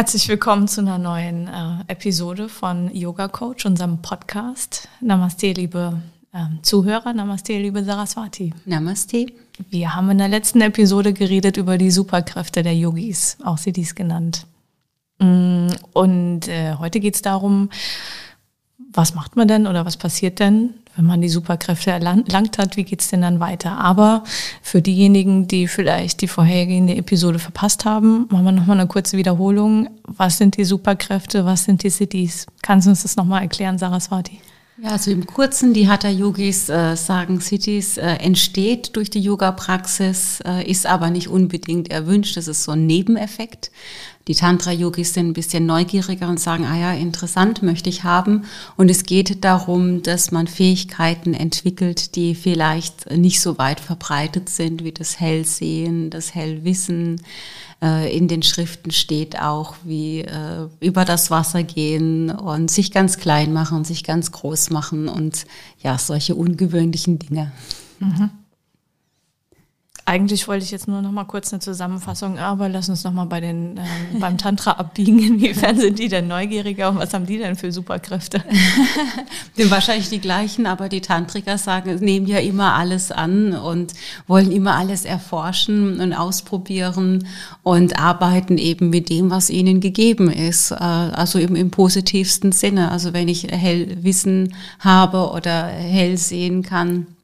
Herzlich willkommen zu einer neuen äh, Episode von Yoga Coach, unserem Podcast. Namaste, liebe äh, Zuhörer. Namaste, liebe Saraswati. Namaste. Wir haben in der letzten Episode geredet über die Superkräfte der Yogis, auch sie dies genannt. Mm, und äh, heute geht es darum, was macht man denn oder was passiert denn, wenn man die Superkräfte erlangt hat, wie geht's denn dann weiter? Aber für diejenigen, die vielleicht die vorhergehende Episode verpasst haben, machen wir nochmal eine kurze Wiederholung. Was sind die Superkräfte? Was sind die Cities? Kannst du uns das nochmal erklären, Saraswati? Ja, also im Kurzen, die Hatha-Yogis äh, sagen, Cities äh, entsteht durch die Yoga-Praxis, äh, ist aber nicht unbedingt erwünscht. Das ist so ein Nebeneffekt. Die Tantra-Yogis sind ein bisschen neugieriger und sagen, ah ja, interessant, möchte ich haben. Und es geht darum, dass man Fähigkeiten entwickelt, die vielleicht nicht so weit verbreitet sind wie das Hellsehen, das Hellwissen, äh, in den Schriften steht auch, wie äh, über das Wasser gehen und sich ganz klein machen, sich ganz groß machen und ja, solche ungewöhnlichen Dinge. Mhm. Eigentlich wollte ich jetzt nur noch mal kurz eine Zusammenfassung, aber lass uns noch mal bei den, äh, beim Tantra abbiegen. Inwiefern sind die denn neugieriger und was haben die denn für Superkräfte? sind wahrscheinlich die gleichen, aber die Tantriker sagen, nehmen ja immer alles an und wollen immer alles erforschen und ausprobieren und arbeiten eben mit dem, was ihnen gegeben ist. Äh, also eben im positivsten Sinne. Also wenn ich hell Wissen habe oder hell sehen kann, ähm,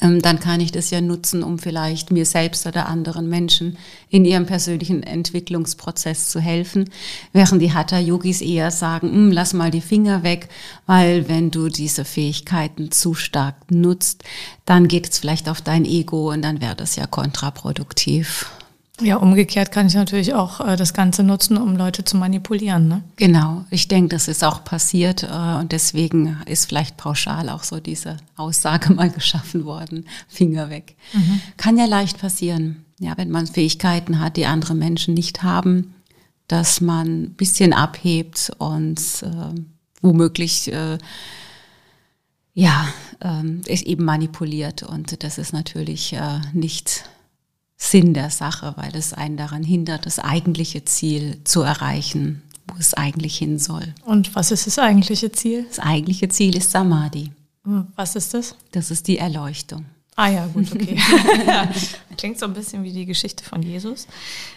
dann kann ich das ja nutzen, um vielleicht mir selbst oder anderen Menschen in ihrem persönlichen Entwicklungsprozess zu helfen. Während die Hatha-Yogis eher sagen, hm, lass mal die Finger weg, weil wenn du diese Fähigkeiten zu stark nutzt, dann geht es vielleicht auf dein Ego und dann wäre das ja kontraproduktiv. Ja, umgekehrt kann ich natürlich auch äh, das Ganze nutzen, um Leute zu manipulieren. Ne? Genau, ich denke, das ist auch passiert äh, und deswegen ist vielleicht pauschal auch so diese Aussage mal geschaffen worden, Finger weg. Mhm. Kann ja leicht passieren, ja, wenn man Fähigkeiten hat, die andere Menschen nicht haben, dass man ein bisschen abhebt und äh, womöglich äh, ja, ähm, eben manipuliert und das ist natürlich äh, nicht Sinn der Sache, weil es einen daran hindert, das eigentliche Ziel zu erreichen, wo es eigentlich hin soll. Und was ist das eigentliche Ziel? Das eigentliche Ziel ist Samadhi. Was ist das? Das ist die Erleuchtung. Ah ja, gut, okay. Klingt so ein bisschen wie die Geschichte von Jesus.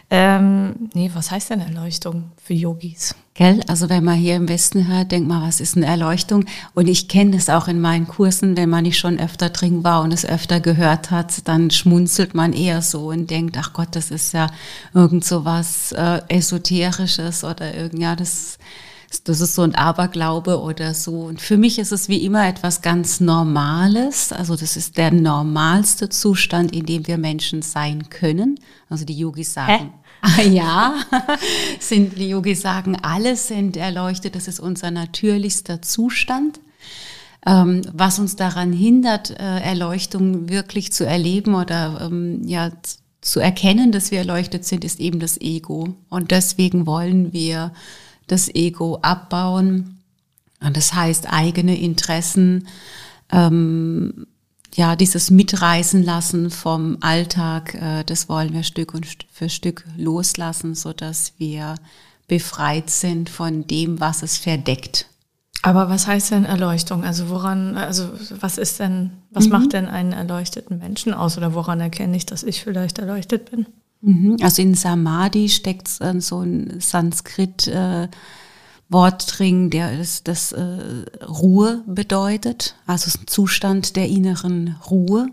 Ähm, nee, was heißt denn Erleuchtung für Yogis? Gell? Also wenn man hier im Westen hört, denkt man, was ist eine Erleuchtung? Und ich kenne es auch in meinen Kursen, wenn man nicht schon öfter drin war und es öfter gehört hat, dann schmunzelt man eher so und denkt, ach Gott, das ist ja irgend so was äh, Esoterisches oder irgend, ja, das das ist so ein Aberglaube oder so. Und für mich ist es wie immer etwas ganz Normales. Also das ist der normalste Zustand, in dem wir Menschen sein können. Also die Yogis sagen. Ah, ja, sind die Yogis sagen, alle sind erleuchtet. Das ist unser natürlichster Zustand. Ähm, was uns daran hindert, äh, Erleuchtung wirklich zu erleben oder ähm, ja zu erkennen, dass wir erleuchtet sind, ist eben das Ego. Und deswegen wollen wir das Ego abbauen. Und das heißt, eigene Interessen, ähm, ja, dieses Mitreißen lassen vom Alltag, äh, das wollen wir Stück und für Stück loslassen, so dass wir befreit sind von dem, was es verdeckt. Aber was heißt denn Erleuchtung? Also woran, also was ist denn, was mhm. macht denn einen erleuchteten Menschen aus oder woran erkenne ich, dass ich vielleicht erleuchtet bin? Mhm. Also in Samadhi steckt so ein Sanskrit äh, Wort drin, der das, das äh, Ruhe bedeutet, also es ist ein Zustand der inneren Ruhe.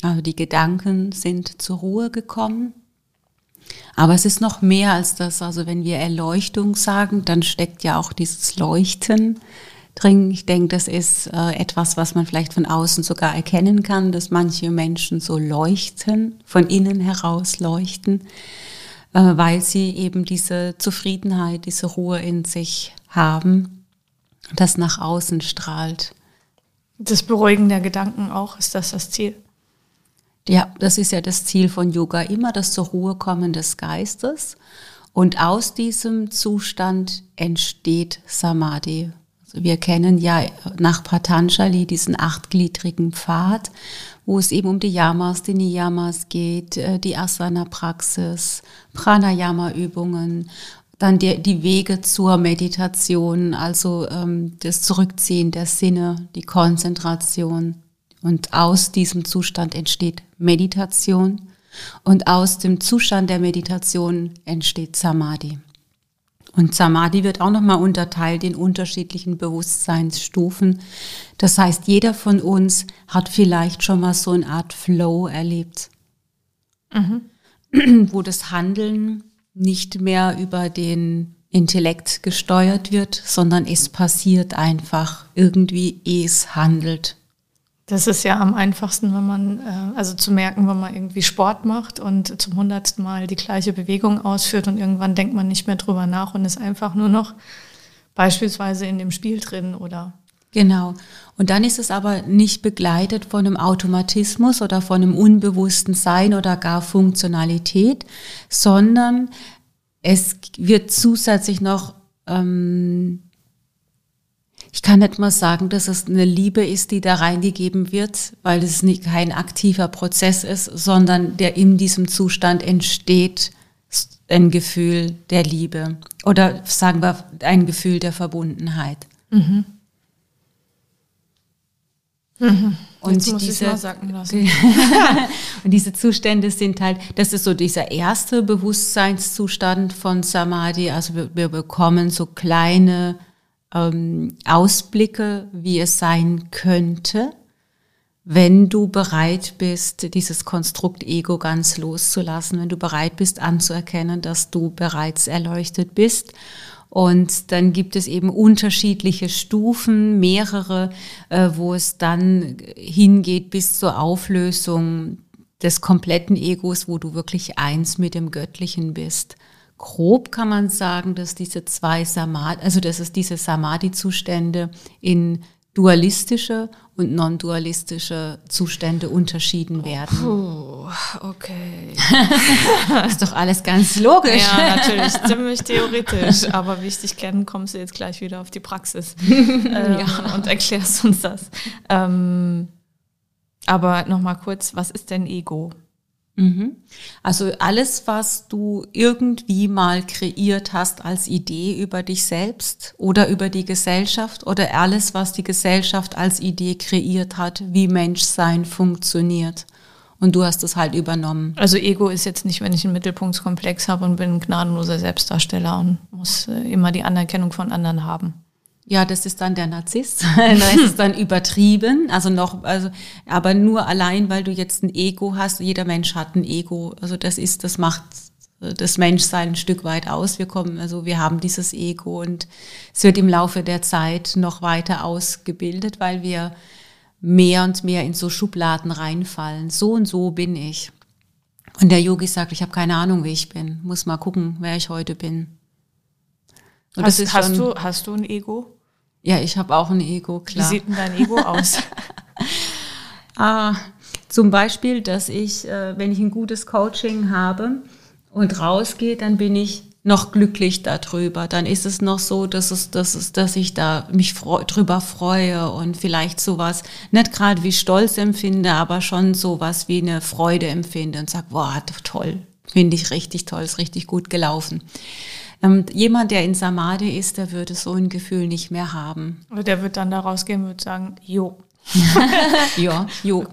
Also die Gedanken sind zur Ruhe gekommen. Aber es ist noch mehr als das. Also wenn wir Erleuchtung sagen, dann steckt ja auch dieses Leuchten drin. Ich denke, das ist äh, etwas, was man vielleicht von außen sogar erkennen kann, dass manche Menschen so leuchten, von innen heraus leuchten, äh, weil sie eben diese Zufriedenheit, diese Ruhe in sich haben, das nach außen strahlt. Das Beruhigen der Gedanken auch, ist das das Ziel? Ja, das ist ja das Ziel von Yoga, immer das zur Ruhe kommen des Geistes. Und aus diesem Zustand entsteht Samadhi. Also wir kennen ja nach Patanjali diesen achtgliedrigen Pfad, wo es eben um die Yamas, die Niyamas geht, äh, die Asana-Praxis, Pranayama-Übungen, dann die, die Wege zur Meditation, also ähm, das Zurückziehen der Sinne, die Konzentration, und aus diesem Zustand entsteht Meditation. Und aus dem Zustand der Meditation entsteht Samadhi. Und Samadhi wird auch nochmal unterteilt in unterschiedlichen Bewusstseinsstufen. Das heißt, jeder von uns hat vielleicht schon mal so eine Art Flow erlebt, mhm. wo das Handeln nicht mehr über den Intellekt gesteuert wird, sondern es passiert einfach irgendwie, es handelt. Das ist ja am einfachsten, wenn man, äh, also zu merken, wenn man irgendwie Sport macht und zum hundertsten Mal die gleiche Bewegung ausführt und irgendwann denkt man nicht mehr drüber nach und ist einfach nur noch beispielsweise in dem Spiel drin oder. Genau. Und dann ist es aber nicht begleitet von einem Automatismus oder von einem unbewussten Sein oder gar Funktionalität, sondern es wird zusätzlich noch ähm, ich kann nicht mal sagen, dass es eine Liebe ist, die da reingegeben wird, weil es nicht kein aktiver Prozess ist, sondern der in diesem Zustand entsteht ein Gefühl der Liebe oder sagen wir ein Gefühl der Verbundenheit. Mhm. Mhm. Und diese, und diese Zustände sind halt, das ist so dieser erste Bewusstseinszustand von Samadhi. Also wir, wir bekommen so kleine ähm, Ausblicke, wie es sein könnte, wenn du bereit bist, dieses Konstrukt Ego ganz loszulassen, wenn du bereit bist anzuerkennen, dass du bereits erleuchtet bist. Und dann gibt es eben unterschiedliche Stufen, mehrere, äh, wo es dann hingeht bis zur Auflösung des kompletten Egos, wo du wirklich eins mit dem Göttlichen bist grob kann man sagen, dass diese zwei Samadhi, also dass es diese Samadhi-Zustände in dualistische und non-dualistische Zustände unterschieden werden. Puh, okay. ist doch alles ganz logisch. Ja, natürlich, ziemlich theoretisch. Aber wichtig kennen, kommst du jetzt gleich wieder auf die Praxis ähm, ja. und erklärst uns das. Ähm, aber nochmal kurz, was ist denn Ego? Mhm. Also alles, was du irgendwie mal kreiert hast als Idee über dich selbst oder über die Gesellschaft oder alles, was die Gesellschaft als Idee kreiert hat, wie Menschsein funktioniert. Und du hast es halt übernommen. Also Ego ist jetzt nicht, wenn ich einen Mittelpunktskomplex habe und bin ein gnadenloser Selbstdarsteller und muss äh, immer die Anerkennung von anderen haben. Ja, das ist dann der Narzisst. das ist dann übertrieben. Also noch, also, aber nur allein, weil du jetzt ein Ego hast. Jeder Mensch hat ein Ego. Also das ist, das macht das Menschsein ein Stück weit aus. Wir kommen, also wir haben dieses Ego und es wird im Laufe der Zeit noch weiter ausgebildet, weil wir mehr und mehr in so Schubladen reinfallen. So und so bin ich. Und der Yogi sagt, ich habe keine Ahnung, wie ich bin. Muss mal gucken, wer ich heute bin. Und hast, hast du, hast du ein Ego? Ja, ich habe auch ein Ego, klar. Wie sieht denn dein Ego aus? ah, zum Beispiel, dass ich, äh, wenn ich ein gutes Coaching habe und rausgehe, dann bin ich noch glücklich darüber. Dann ist es noch so, dass es, dass es, dass ich da mich freu, drüber freue und vielleicht sowas, nicht gerade wie Stolz empfinde, aber schon sowas wie eine Freude empfinde und sage, wow, toll, finde ich richtig toll, ist richtig gut gelaufen. Ähm, jemand, der in Samadhi ist, der würde so ein Gefühl nicht mehr haben. Der wird dann da rausgehen und sagen, jo. ja, jo.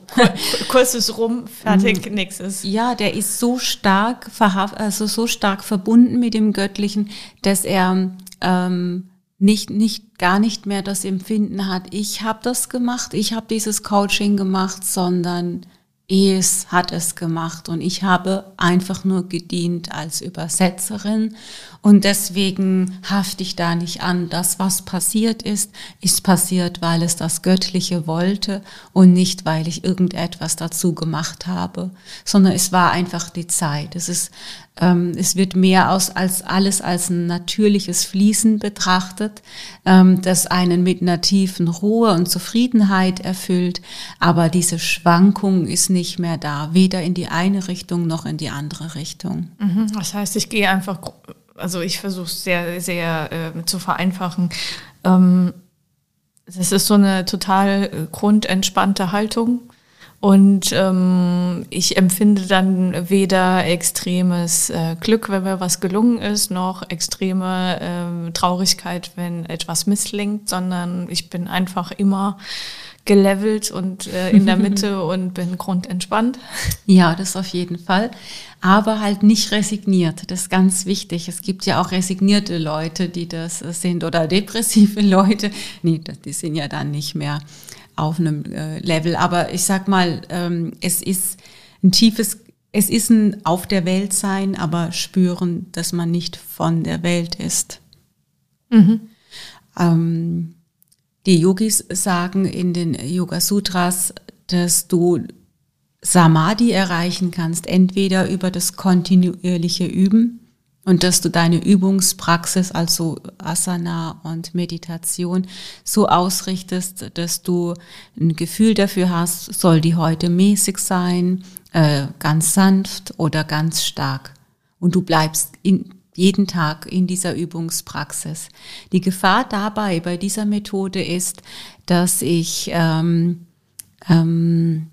Kurzes rum, fertig, mhm. nächstes. Ja, der ist so stark verhaft, also so stark verbunden mit dem Göttlichen, dass er ähm, nicht, nicht, gar nicht mehr das Empfinden hat, ich habe das gemacht, ich habe dieses Coaching gemacht, sondern Es hat es gemacht und ich habe einfach nur gedient als Übersetzerin und deswegen hafte ich da nicht an. Das, was passiert ist, ist passiert, weil es das Göttliche wollte und nicht, weil ich irgendetwas dazu gemacht habe, sondern es war einfach die Zeit. Es ist es wird mehr aus, als alles als ein natürliches Fließen betrachtet, ähm, das einen mit einer tiefen Ruhe und Zufriedenheit erfüllt. Aber diese Schwankung ist nicht mehr da, weder in die eine Richtung noch in die andere Richtung. Mhm. Das heißt, ich gehe einfach, also ich versuche es sehr, sehr äh, zu vereinfachen. Ähm, es ist so eine total äh, grundentspannte Haltung und ähm, ich empfinde dann weder extremes äh, Glück, wenn mir was gelungen ist, noch extreme äh, Traurigkeit, wenn etwas misslingt, sondern ich bin einfach immer gelevelt und äh, in der Mitte und bin grundentspannt. Ja, das auf jeden Fall. Aber halt nicht resigniert. Das ist ganz wichtig. Es gibt ja auch resignierte Leute, die das sind oder depressive Leute. Nee, die sind ja dann nicht mehr auf einem äh, Level. Aber ich sag mal, ähm, es ist ein tiefes, es ist ein auf der Welt sein, aber spüren, dass man nicht von der Welt ist. Mhm. Ähm, die Yogis sagen in den Yoga Sutras, dass du Samadhi erreichen kannst, entweder über das kontinuierliche Üben, und dass du deine Übungspraxis, also Asana und Meditation, so ausrichtest, dass du ein Gefühl dafür hast, soll die heute mäßig sein, äh, ganz sanft oder ganz stark. Und du bleibst in, jeden Tag in dieser Übungspraxis. Die Gefahr dabei bei dieser Methode ist, dass ich ähm, ähm,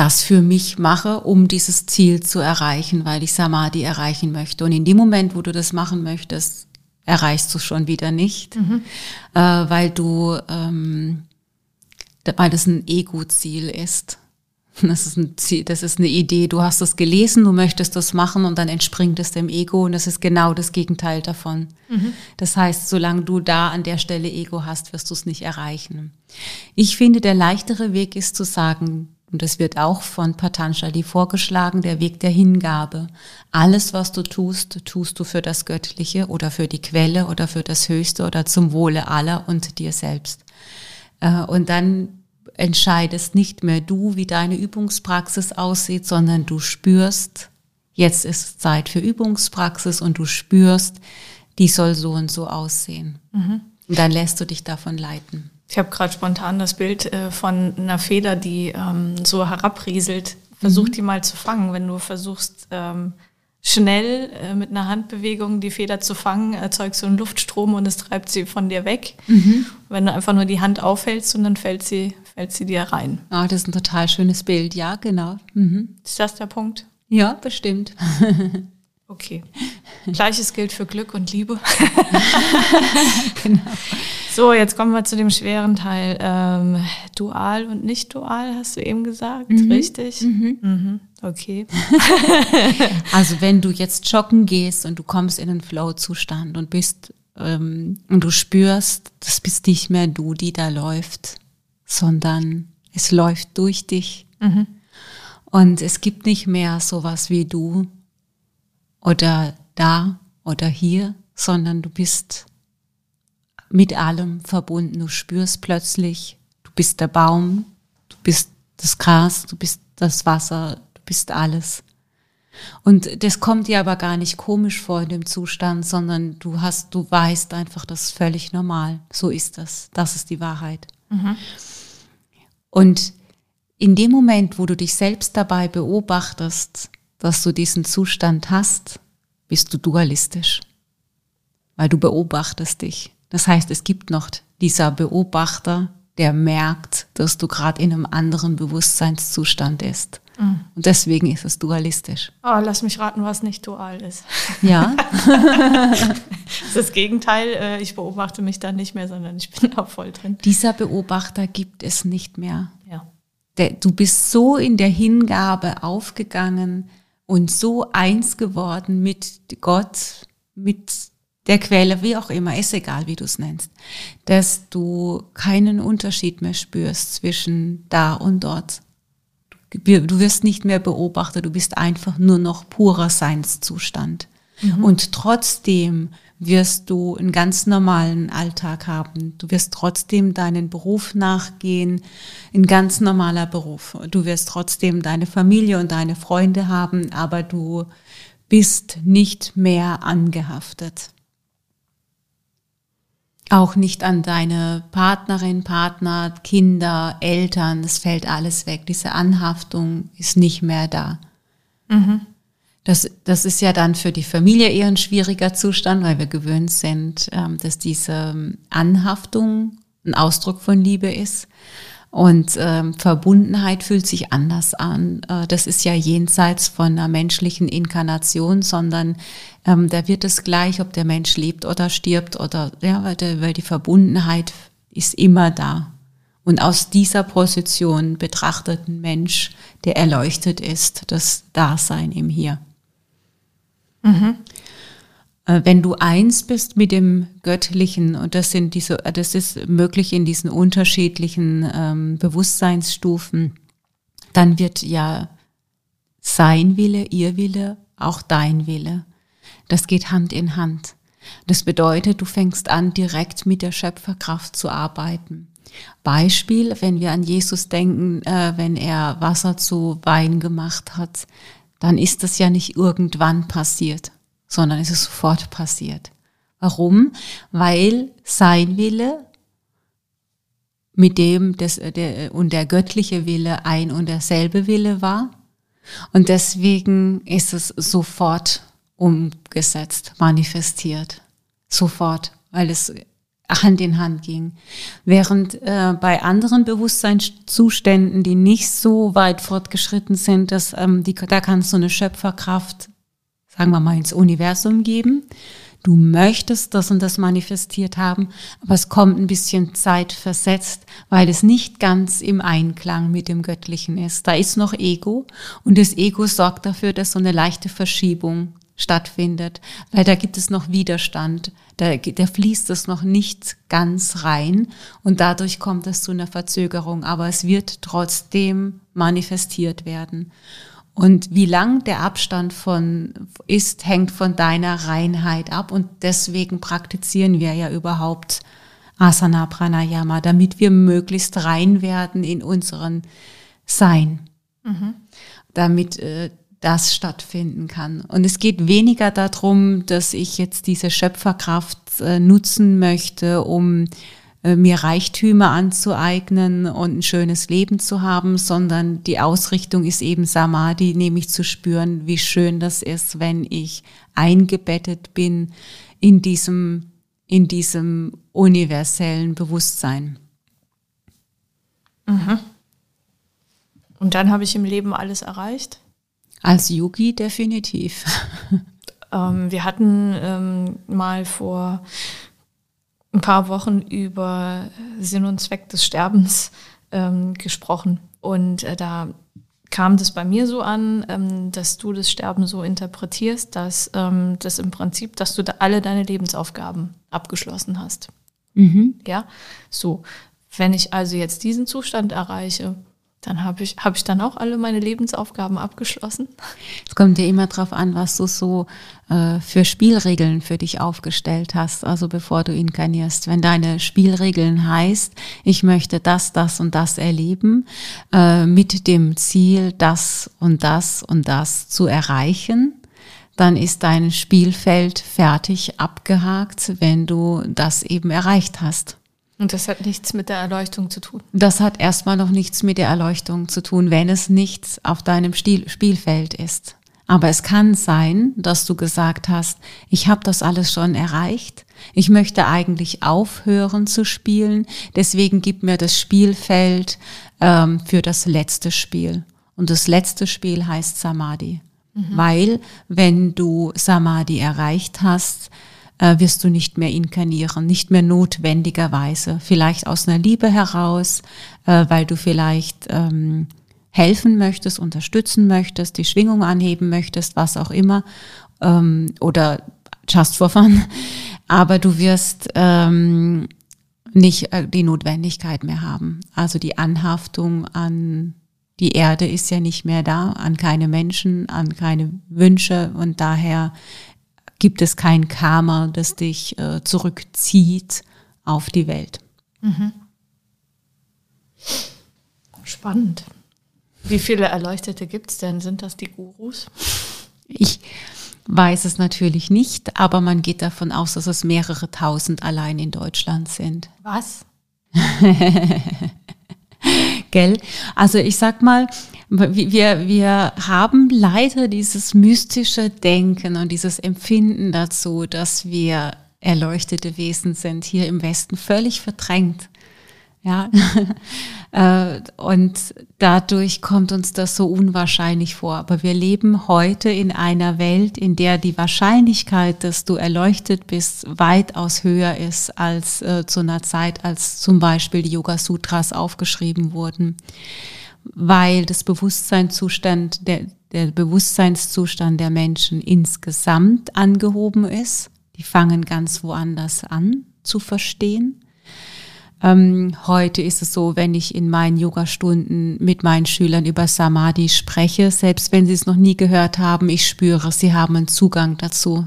das für mich mache, um dieses Ziel zu erreichen, weil ich Samadhi erreichen möchte. Und in dem Moment, wo du das machen möchtest, erreichst du schon wieder nicht, mhm. äh, weil du, ähm, weil das ein Ego-Ziel ist. Das ist, ein Ziel, das ist eine Idee. Du hast es gelesen, du möchtest das machen und dann entspringt es dem Ego und das ist genau das Gegenteil davon. Mhm. Das heißt, solange du da an der Stelle Ego hast, wirst du es nicht erreichen. Ich finde, der leichtere Weg ist zu sagen, und das wird auch von Patanjali vorgeschlagen, der Weg der Hingabe. Alles, was du tust, tust du für das Göttliche oder für die Quelle oder für das Höchste oder zum Wohle aller und dir selbst. Äh, und dann entscheidest nicht mehr du, wie deine Übungspraxis aussieht, sondern du spürst, jetzt ist Zeit für Übungspraxis und du spürst, die soll so und so aussehen. Mhm. Und dann lässt du dich davon leiten. Ich habe gerade spontan das Bild äh, von einer Feder, die ähm, so herabrieselt. Versuch mhm. die mal zu fangen. Wenn du versuchst, ähm, schnell äh, mit einer Handbewegung die Feder zu fangen, erzeugst du einen Luftstrom und es treibt sie von dir weg. Mhm. Wenn du einfach nur die Hand aufhältst und dann fällt sie, fällt sie dir rein. Ah, das ist ein total schönes Bild. Ja, genau. Mhm. Ist das der Punkt? Ja, bestimmt. Okay. Gleiches gilt für Glück und Liebe. genau. So, jetzt kommen wir zu dem schweren Teil. Ähm, dual und nicht dual, hast du eben gesagt, mhm. richtig? Mhm. Mhm. Okay. also wenn du jetzt joggen gehst und du kommst in einen Flow-Zustand und bist ähm, und du spürst, das bist nicht mehr du, die da läuft, sondern es läuft durch dich. Mhm. Und es gibt nicht mehr sowas wie du, oder da oder hier, sondern du bist mit allem verbunden. Du spürst plötzlich, du bist der Baum, du bist das Gras, du bist das Wasser, du bist alles. Und das kommt dir aber gar nicht komisch vor in dem Zustand, sondern du hast, du weißt einfach, das ist völlig normal. So ist das. Das ist die Wahrheit. Mhm. Und in dem Moment, wo du dich selbst dabei beobachtest, dass du diesen Zustand hast, bist du dualistisch, weil du beobachtest dich. Das heißt, es gibt noch dieser Beobachter, der merkt, dass du gerade in einem anderen Bewusstseinszustand ist. Mhm. Und deswegen ist es dualistisch. Oh, lass mich raten, was nicht dual ist. Ja. das Gegenteil. Äh, ich beobachte mich da nicht mehr, sondern ich bin da voll drin. Dieser Beobachter gibt es nicht mehr. Ja. Du bist so in der Hingabe aufgegangen, und so eins geworden mit Gott, mit der Quelle, wie auch immer, ist egal, wie du es nennst, dass du keinen Unterschied mehr spürst zwischen da und dort. Du wirst nicht mehr beobachtet, du bist einfach nur noch purer Seinszustand. Mhm. Und trotzdem wirst du einen ganz normalen Alltag haben. Du wirst trotzdem deinen Beruf nachgehen, ein ganz normaler Beruf. Du wirst trotzdem deine Familie und deine Freunde haben, aber du bist nicht mehr angehaftet. Auch nicht an deine Partnerin, Partner, Kinder, Eltern, es fällt alles weg. Diese Anhaftung ist nicht mehr da. Mhm. Das, das ist ja dann für die Familie eher ein schwieriger Zustand, weil wir gewöhnt sind, ähm, dass diese Anhaftung ein Ausdruck von Liebe ist. Und ähm, Verbundenheit fühlt sich anders an. Äh, das ist ja jenseits von einer menschlichen Inkarnation, sondern ähm, da wird es gleich, ob der Mensch lebt oder stirbt oder ja, weil, der, weil die Verbundenheit ist immer da. Und aus dieser Position betrachtet ein Mensch, der erleuchtet ist, das Dasein im Hier. Mhm. Wenn du eins bist mit dem Göttlichen, und das sind diese, das ist möglich in diesen unterschiedlichen ähm, Bewusstseinsstufen, dann wird ja sein Wille, ihr Wille, auch dein Wille. Das geht Hand in Hand. Das bedeutet, du fängst an, direkt mit der Schöpferkraft zu arbeiten. Beispiel, wenn wir an Jesus denken, äh, wenn er Wasser zu Wein gemacht hat, dann ist das ja nicht irgendwann passiert, sondern es ist sofort passiert. Warum? Weil sein Wille mit dem des, der, und der göttliche Wille ein und derselbe Wille war. Und deswegen ist es sofort umgesetzt, manifestiert. Sofort, weil es Hand in Hand ging. Während äh, bei anderen Bewusstseinszuständen, die nicht so weit fortgeschritten sind, dass ähm, die, da kannst du eine Schöpferkraft, sagen wir mal, ins Universum geben. Du möchtest das und das manifestiert haben, aber es kommt ein bisschen Zeit versetzt, weil es nicht ganz im Einklang mit dem Göttlichen ist. Da ist noch Ego und das Ego sorgt dafür, dass so eine leichte Verschiebung stattfindet, weil da gibt es noch Widerstand, da, da fließt es noch nicht ganz rein und dadurch kommt es zu einer Verzögerung, aber es wird trotzdem manifestiert werden. Und wie lang der Abstand von ist, hängt von deiner Reinheit ab und deswegen praktizieren wir ja überhaupt Asana Pranayama, damit wir möglichst rein werden in unseren Sein. Mhm. Damit äh, das stattfinden kann. Und es geht weniger darum, dass ich jetzt diese Schöpferkraft äh, nutzen möchte, um äh, mir Reichtümer anzueignen und ein schönes Leben zu haben, sondern die Ausrichtung ist eben Samadhi, nämlich zu spüren, wie schön das ist, wenn ich eingebettet bin in diesem, in diesem universellen Bewusstsein. Mhm. Und dann habe ich im Leben alles erreicht? Als Yogi definitiv. Ähm, wir hatten ähm, mal vor ein paar Wochen über Sinn und Zweck des Sterbens ähm, gesprochen. Und äh, da kam das bei mir so an, ähm, dass du das Sterben so interpretierst, dass ähm, das im Prinzip, dass du da alle deine Lebensaufgaben abgeschlossen hast. Mhm. Ja, so. Wenn ich also jetzt diesen Zustand erreiche, dann habe ich, hab ich dann auch alle meine Lebensaufgaben abgeschlossen. Es kommt ja immer darauf an, was du so äh, für Spielregeln für dich aufgestellt hast, also bevor du inkarnierst. Wenn deine Spielregeln heißt, ich möchte das, das und das erleben, äh, mit dem Ziel, das und das und das zu erreichen, dann ist dein Spielfeld fertig abgehakt, wenn du das eben erreicht hast. Und das hat nichts mit der Erleuchtung zu tun. Das hat erstmal noch nichts mit der Erleuchtung zu tun, wenn es nichts auf deinem Stil Spielfeld ist. Aber es kann sein, dass du gesagt hast, ich habe das alles schon erreicht. Ich möchte eigentlich aufhören zu spielen. Deswegen gib mir das Spielfeld ähm, für das letzte Spiel. Und das letzte Spiel heißt Samadhi. Mhm. Weil wenn du Samadhi erreicht hast, äh, wirst du nicht mehr inkarnieren, nicht mehr notwendigerweise. Vielleicht aus einer Liebe heraus, äh, weil du vielleicht ähm, helfen möchtest, unterstützen möchtest, die Schwingung anheben möchtest, was auch immer, ähm, oder just for fun. Aber du wirst ähm, nicht äh, die Notwendigkeit mehr haben. Also die Anhaftung an Die Erde ist ja nicht mehr da, an keine Menschen, an keine Wünsche und daher gibt es kein Karma, das dich äh, zurückzieht auf die Welt. Mhm. Spannend. Wie viele Erleuchtete gibt es denn? Sind das die Gurus? Ich weiß es natürlich nicht, aber man geht davon aus, dass es mehrere tausend allein in Deutschland sind. Was? Gell? Also ich sag mal, wir, wir haben leider dieses mystische Denken und dieses Empfinden dazu, dass wir erleuchtete Wesen sind, hier im Westen völlig verdrängt. Ja, äh, und dadurch kommt uns das so unwahrscheinlich vor. Aber wir leben heute in einer Welt, in der die Wahrscheinlichkeit, dass du erleuchtet bist, weitaus höher ist als äh, zu einer Zeit, als zum Beispiel die Yoga Sutras aufgeschrieben wurden, weil das Bewusstseinszustand, der, der Bewusstseinszustand der Menschen insgesamt angehoben ist. Die fangen ganz woanders an zu verstehen ähm, heute ist es so, wenn ich in meinen Yogastunden mit meinen Schülern über Samadhi spreche, selbst wenn sie es noch nie gehört haben, ich spüre, sie haben einen Zugang dazu.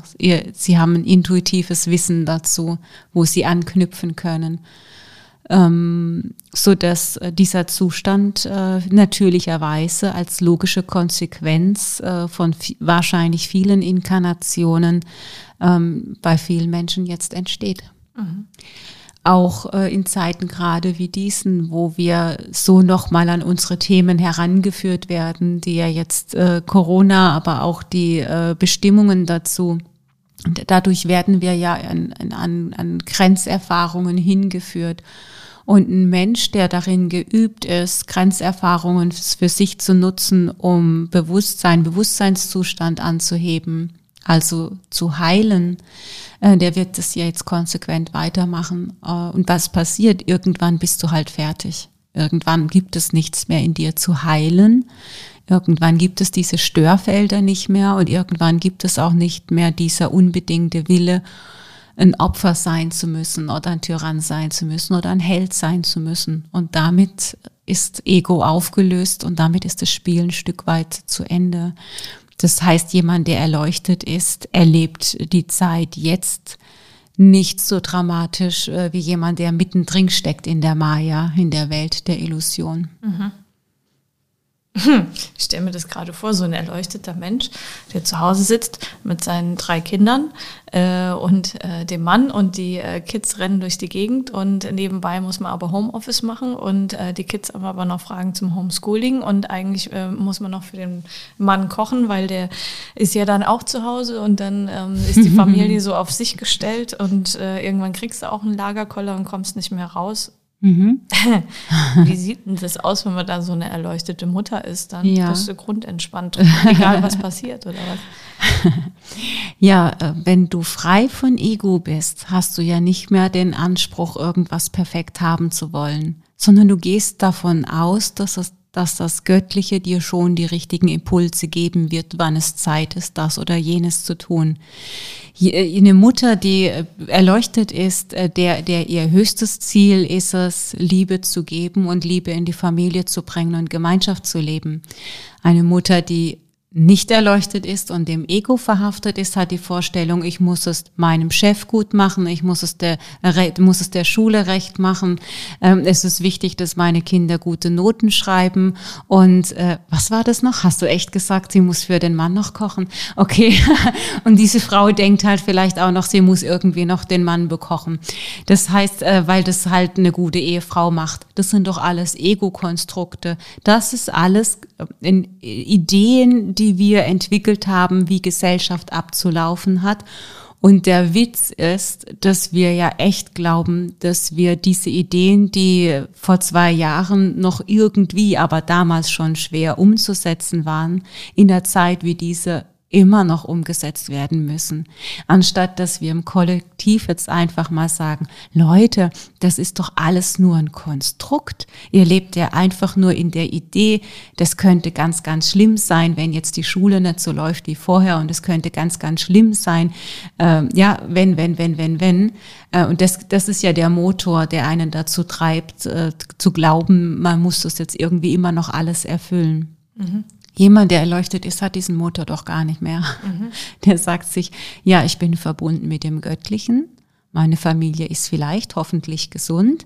Sie haben ein intuitives Wissen dazu, wo sie anknüpfen können. Ähm, so dass äh, dieser Zustand äh, natürlicherweise als logische Konsequenz äh, von wahrscheinlich vielen Inkarnationen ähm, bei vielen Menschen jetzt entsteht. Mhm auch äh, in Zeiten gerade wie diesen, wo wir so nochmal an unsere Themen herangeführt werden, die ja jetzt äh, Corona, aber auch die äh, Bestimmungen dazu. Dadurch werden wir ja an, an, an Grenzerfahrungen hingeführt. Und ein Mensch, der darin geübt ist, Grenzerfahrungen für sich zu nutzen, um Bewusstsein, Bewusstseinszustand anzuheben, also zu heilen, äh, der wird das ja jetzt konsequent weitermachen. Äh, und was passiert? Irgendwann bist du halt fertig. Irgendwann gibt es nichts mehr in dir zu heilen. Irgendwann gibt es diese Störfelder nicht mehr und irgendwann gibt es auch nicht mehr dieser unbedingte Wille, ein Opfer sein zu müssen oder ein Tyrann sein zu müssen oder ein Held sein zu müssen. Und damit ist Ego aufgelöst und damit ist das Spiel ein Stück weit zu Ende. Das heißt, jemand, der erleuchtet ist, erlebt die Zeit jetzt nicht so dramatisch äh, wie jemand, der mittendrin steckt in der Maya, in der Welt der Illusion. Mhm. Ich stelle mir das gerade vor, so ein erleuchteter Mensch, der zu Hause sitzt mit seinen drei Kindern äh, und äh, dem Mann und die äh, Kids rennen durch die Gegend und nebenbei muss man aber Homeoffice machen und äh, die Kids haben aber noch Fragen zum Homeschooling und eigentlich äh, muss man noch für den Mann kochen, weil der ist ja dann auch zu Hause und dann ähm, ist die Familie so auf sich gestellt und äh, irgendwann kriegst du auch einen Lagerkoller und kommst nicht mehr raus Mhm. Wie sieht denn das aus, wenn man da so eine erleuchtete Mutter ist? Dann ja. bist du grundentspannt, egal was passiert oder was. Ja, äh, wenn du frei von Ego bist, hast du ja nicht mehr den Anspruch, irgendwas perfekt haben zu wollen, sondern du gehst davon aus, dass es dass das Göttliche dir schon die richtigen Impulse geben wird, wann es Zeit ist, das oder jenes zu tun. Äh, eine Mutter, die äh, erleuchtet ist, äh, der, der ihr höchstes Ziel ist es, Liebe zu geben und Liebe in die Familie zu bringen und Gemeinschaft zu leben. Eine Mutter, die nicht erleuchtet ist und dem Ego verhaftet ist, hat die Vorstellung, ich muss es meinem Chef gut machen, ich muss es der, muss es der Schule recht machen. Ähm, es ist wichtig, dass meine Kinder gute Noten schreiben. Und äh, was war das noch? Hast du echt gesagt, sie muss für den Mann noch kochen? Okay. und diese Frau denkt halt vielleicht auch noch, sie muss irgendwie noch den Mann bekochen. Das heißt, äh, weil das halt eine gute Ehefrau macht. Das sind doch alles Ego-Konstrukte. Das ist alles äh, Ideen, die wir entwickelt haben, wie Gesellschaft abzulaufen hat. Und der Witz ist, dass wir ja echt glauben, dass wir diese Ideen, die vor zwei Jahren noch irgendwie, aber damals schon schwer umzusetzen waren, in der Zeit wie diese immer noch umgesetzt werden müssen. Anstatt dass wir im Kollektiv jetzt einfach mal sagen, Leute, das ist doch alles nur ein Konstrukt. Ihr lebt ja einfach nur in der Idee, das könnte ganz, ganz schlimm sein, wenn jetzt die Schule nicht so läuft wie vorher und es könnte ganz, ganz schlimm sein. Ähm, ja, wenn, wenn, wenn, wenn, wenn. Äh, und das, das ist ja der Motor, der einen dazu treibt, äh, zu glauben, man muss das jetzt irgendwie immer noch alles erfüllen. Mhm. Jemand, der erleuchtet ist, hat diesen Motor doch gar nicht mehr. Mhm. Der sagt sich, ja, ich bin verbunden mit dem Göttlichen. Meine Familie ist vielleicht hoffentlich gesund.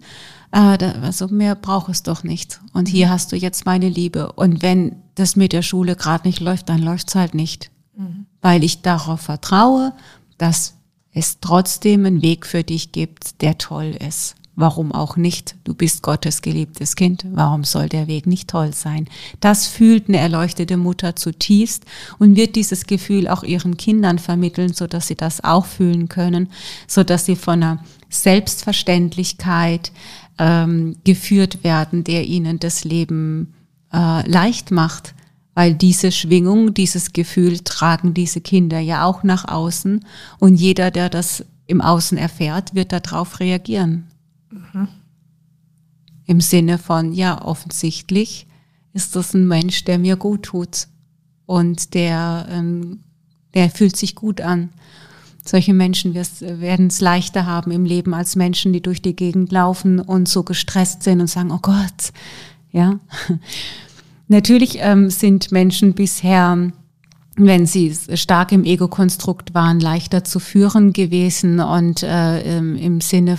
Äh, also mehr braucht es doch nicht. Und hier hast du jetzt meine Liebe. Und wenn das mit der Schule gerade nicht läuft, dann läuft es halt nicht. Mhm. Weil ich darauf vertraue, dass es trotzdem einen Weg für dich gibt, der toll ist. Warum auch nicht? Du bist Gottes geliebtes Kind. Warum soll der Weg nicht toll sein? Das fühlt eine erleuchtete Mutter zutiefst und wird dieses Gefühl auch ihren Kindern vermitteln, so dass sie das auch fühlen können, so dass sie von einer Selbstverständlichkeit ähm, geführt werden, der ihnen das Leben äh, leicht macht. Weil diese Schwingung, dieses Gefühl tragen diese Kinder ja auch nach außen und jeder, der das im Außen erfährt, wird darauf reagieren. Mhm. Im Sinne von, ja, offensichtlich ist das ein Mensch, der mir gut tut und der, ähm, der fühlt sich gut an. Solche Menschen werden es leichter haben im Leben als Menschen, die durch die Gegend laufen und so gestresst sind und sagen, oh Gott, ja. Natürlich ähm, sind Menschen bisher wenn sie stark im Ego-Konstrukt waren, leichter zu führen gewesen und äh, im Sinne,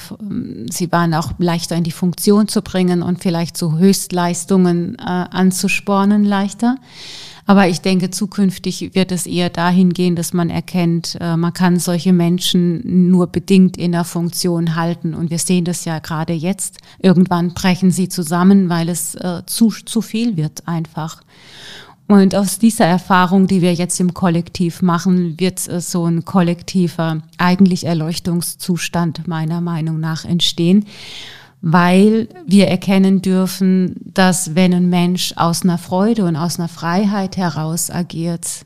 sie waren auch leichter in die Funktion zu bringen und vielleicht so Höchstleistungen äh, anzuspornen leichter. Aber ich denke, zukünftig wird es eher dahin gehen, dass man erkennt, äh, man kann solche Menschen nur bedingt in der Funktion halten. Und wir sehen das ja gerade jetzt. Irgendwann brechen sie zusammen, weil es äh, zu, zu viel wird einfach. Und aus dieser Erfahrung, die wir jetzt im Kollektiv machen, wird so ein kollektiver, eigentlich Erleuchtungszustand meiner Meinung nach entstehen, weil wir erkennen dürfen, dass wenn ein Mensch aus einer Freude und aus einer Freiheit heraus agiert,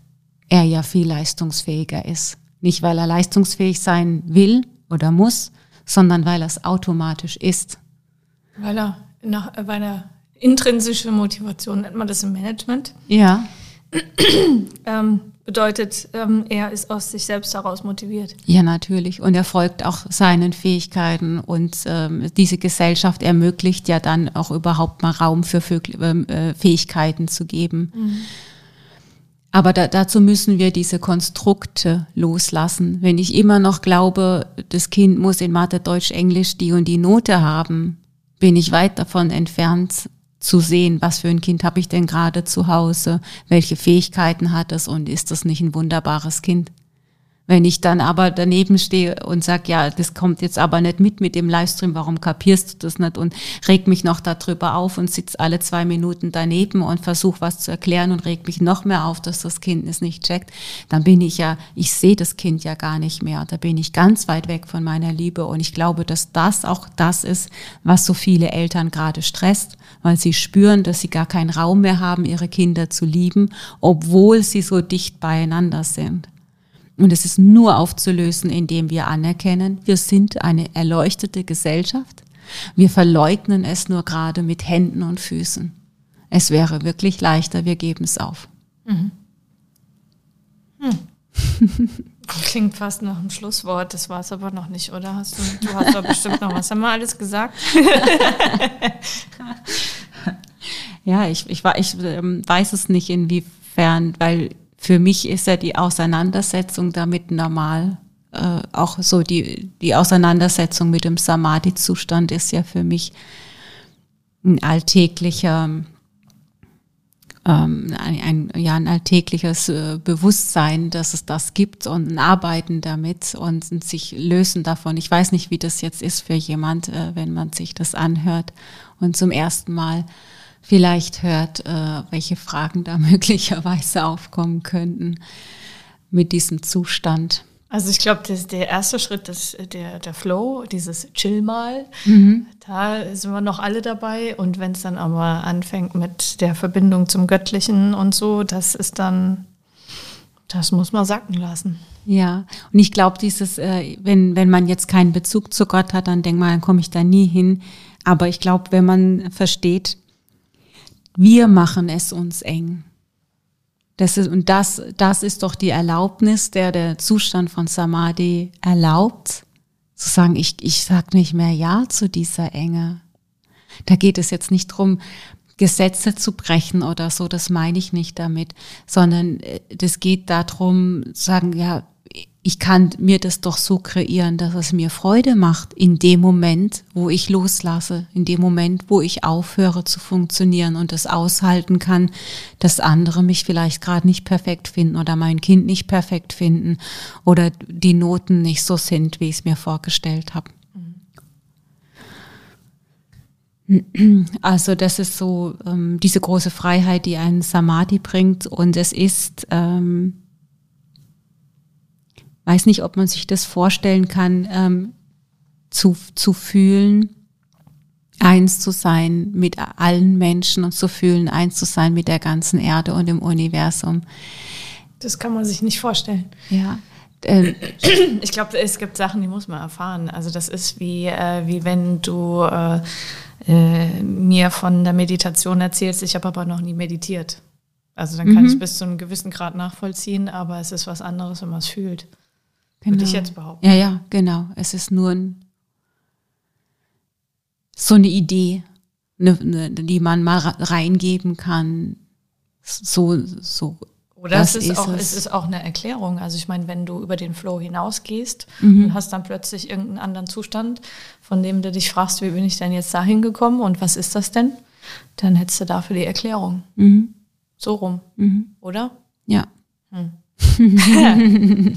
er ja viel leistungsfähiger ist. Nicht, weil er leistungsfähig sein will oder muss, sondern weil er es automatisch ist. Weil er, nach, weil er intrinsische Motivation nennt man das im Management. Ja. ähm, bedeutet, ähm, er ist aus sich selbst heraus motiviert. Ja, natürlich. Und er folgt auch seinen Fähigkeiten und ähm, diese Gesellschaft ermöglicht ja dann auch überhaupt mal Raum für ähm, äh, Fähigkeiten zu geben. Mhm. Aber da, dazu müssen wir diese Konstrukte loslassen. Wenn ich immer noch glaube, das Kind muss in Mathe, Deutsch, Englisch die und die Note haben, bin ich weit davon entfernt, zu sehen, was für ein Kind habe ich denn gerade zu Hause, welche Fähigkeiten hat es und ist das nicht ein wunderbares Kind? Wenn ich dann aber daneben stehe und sage, ja, das kommt jetzt aber nicht mit mit dem Livestream, warum kapierst du das nicht und reg mich noch darüber auf und sitze alle zwei Minuten daneben und versuche was zu erklären und reg mich noch mehr auf, dass das Kind es nicht checkt, dann bin ich ja, ich sehe das Kind ja gar nicht mehr. Da bin ich ganz weit weg von meiner Liebe und ich glaube, dass das auch das ist, was so viele Eltern gerade stresst, weil sie spüren, dass sie gar keinen Raum mehr haben, ihre Kinder zu lieben, obwohl sie so dicht beieinander sind. Und es ist nur aufzulösen, indem wir anerkennen, wir sind eine erleuchtete Gesellschaft. Wir verleugnen es nur gerade mit Händen und Füßen. Es wäre wirklich leichter, wir geben es auf. Mhm. Hm. Klingt fast nach einem Schlusswort, das war es aber noch nicht, oder? Hast du, du hast doch bestimmt noch was. Haben wir alles gesagt? ja, ich, ich, ich ähm, weiß es nicht, inwiefern, weil für mich ist ja die Auseinandersetzung damit normal. Äh, auch so die, die Auseinandersetzung mit dem Samadhi-Zustand ist ja für mich ein alltäglicher, ähm, ein, ein, ja, ein alltägliches äh, Bewusstsein, dass es das gibt und ein Arbeiten damit und ein sich lösen davon. Ich weiß nicht, wie das jetzt ist für jemand, äh, wenn man sich das anhört und zum ersten Mal vielleicht hört, äh, welche Fragen da möglicherweise aufkommen könnten mit diesem Zustand. Also ich glaube, der erste Schritt ist der, der Flow, dieses Chill mal. Mhm. Da sind wir noch alle dabei. Und wenn es dann aber anfängt mit der Verbindung zum Göttlichen und so, das ist dann Das muss man sacken lassen. Ja, und ich glaube, dieses, äh, wenn, wenn man jetzt keinen Bezug zu Gott hat, dann denkt man, dann komme ich da nie hin. Aber ich glaube, wenn man versteht, wir machen es uns eng. Das ist, und das, das ist doch die Erlaubnis, der der Zustand von Samadhi erlaubt, zu sagen, ich, ich sag nicht mehr Ja zu dieser Enge. Da geht es jetzt nicht drum, Gesetze zu brechen oder so, das meine ich nicht damit, sondern äh, das geht darum, sagen, ja, ich kann mir das doch so kreieren, dass es mir Freude macht in dem Moment, wo ich loslasse, in dem Moment, wo ich aufhöre zu funktionieren und es aushalten kann, dass andere mich vielleicht gerade nicht perfekt finden oder mein Kind nicht perfekt finden oder die Noten nicht so sind, wie ich es mir vorgestellt habe. Also das ist so ähm, diese große Freiheit, die einen Samadhi bringt und es ist ähm, weiß nicht, ob man sich das vorstellen kann, ähm, zu, zu fühlen, eins zu sein mit allen Menschen und zu fühlen, eins zu sein mit der ganzen Erde und dem Universum. Das kann man sich nicht vorstellen. Ja. Ähm, ich glaube, es gibt Sachen, die muss man erfahren. Also das ist wie, äh, wie wenn du äh, äh, mir von der Meditation erzählst, ich habe aber noch nie meditiert. Also dann kann mhm. ich bis zu einem gewissen Grad nachvollziehen, aber es ist was anderes, wenn man es fühlt. Genau. Würde ich jetzt behaupten. Ja, ja, genau. Es ist nur ein, so eine Idee, eine, eine, die man mal reingeben kann. So, so. Oder es ist, ist, auch, es. es ist auch eine Erklärung. Also ich meine, wenn du über den Flow hinausgehst mhm. und hast dann plötzlich irgendeinen anderen Zustand, von dem du dich fragst, wie bin ich denn jetzt dahin gekommen und was ist das denn? Dann hättest du dafür die Erklärung. Mhm. So rum, mhm. oder? Ja. Hm.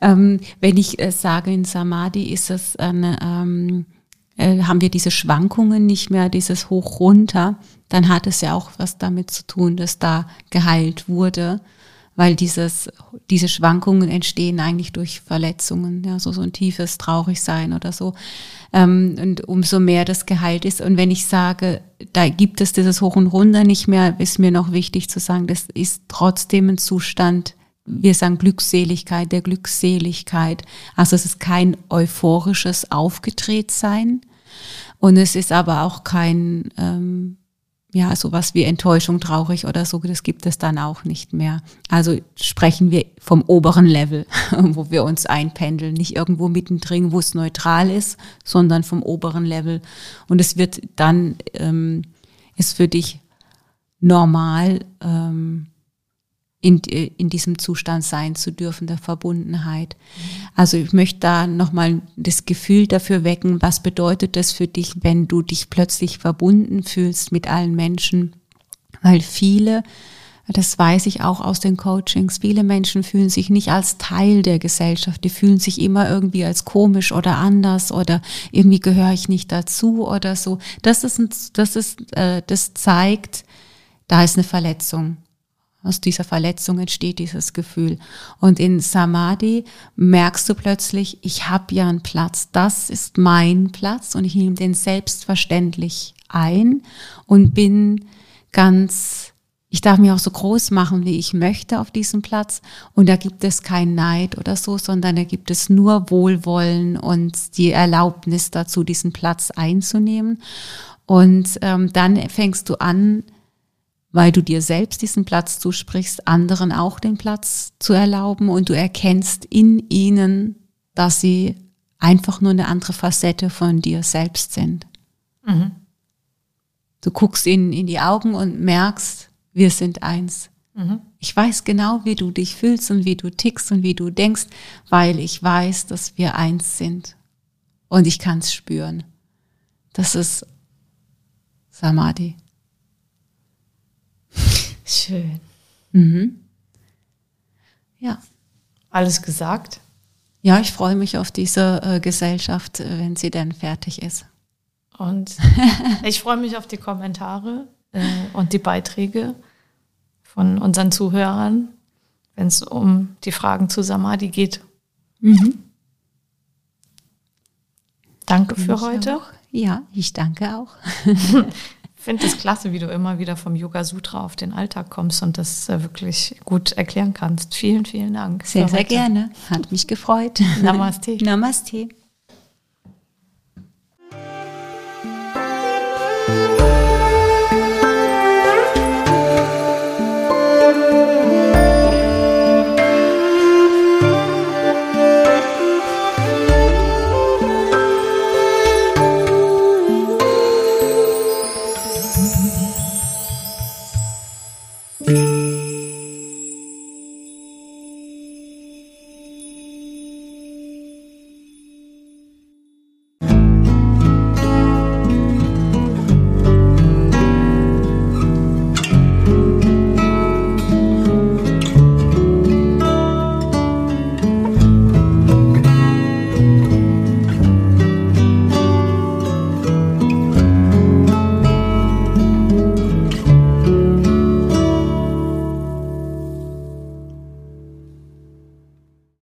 Ähm, wenn ich äh, sage, in Samadhi ist es eine, ähm, äh, haben wir diese Schwankungen nicht mehr, dieses Hoch runter, dann hat es ja auch was damit zu tun, dass da geheilt wurde, weil dieses, diese Schwankungen entstehen eigentlich durch Verletzungen, ja, so, so ein tiefes Traurigsein oder so. Ähm, und umso mehr das geheilt ist. Und wenn ich sage, da gibt es dieses Hoch und Runter nicht mehr, ist mir noch wichtig zu sagen, das ist trotzdem ein Zustand, wir sagen Glückseligkeit, der Glückseligkeit. Also es ist kein euphorisches Aufgedrehtsein und es ist aber auch kein, ähm, ja, sowas wie Enttäuschung, traurig oder so, das gibt es dann auch nicht mehr. Also sprechen wir vom oberen Level, wo wir uns einpendeln, nicht irgendwo mittendrin, wo es neutral ist, sondern vom oberen Level. Und es wird dann, ähm, ist für dich normal, ähm, in, in diesem Zustand sein zu dürfen, der Verbundenheit. Also ich möchte da nochmal das Gefühl dafür wecken, was bedeutet das für dich, wenn du dich plötzlich verbunden fühlst mit allen Menschen, weil viele, das weiß ich auch aus den Coachings, viele Menschen fühlen sich nicht als Teil der Gesellschaft, die fühlen sich immer irgendwie als komisch oder anders oder irgendwie gehöre ich nicht dazu oder so. Das ist, das ist, äh, das zeigt, da ist eine Verletzung aus dieser Verletzung entsteht dieses Gefühl. Und in Samadhi merkst du plötzlich, ich habe ja einen Platz, das ist mein Platz und ich nehme den selbstverständlich ein und bin ganz, ich darf mich auch so groß machen, wie ich möchte auf diesem Platz. Und da gibt es kein Neid oder so, sondern da gibt es nur Wohlwollen und die Erlaubnis dazu, diesen Platz einzunehmen. Und ähm, dann fängst du an, weil du dir selbst diesen Platz zusprichst, anderen auch den Platz zu erlauben und du erkennst in ihnen, dass sie einfach nur eine andere Facette von dir selbst sind. Mhm. Du guckst ihnen in die Augen und merkst, wir sind eins. Mhm. Ich weiß genau, wie du dich fühlst und wie du tickst und wie du denkst, weil ich weiß, dass wir eins sind. Und ich kann es spüren. Das ist Samadhi. Schön. Mhm. Ja. Alles gesagt? Ja, ich freue mich auf diese äh, Gesellschaft, äh, wenn sie denn fertig ist. Und ich freue mich auf die Kommentare äh, und die Beiträge von unseren Zuhörern, wenn es um die Fragen zu Samadhi geht. Mhm. Danke für heute. Auch. Ja, ich danke auch. finde es klasse, wie du immer wieder vom Yoga Sutra auf den Alltag kommst und das äh, wirklich gut erklären kannst. Vielen, vielen Dank. Sehr, sehr gerne. Hat mich gefreut. Namaste. Namaste.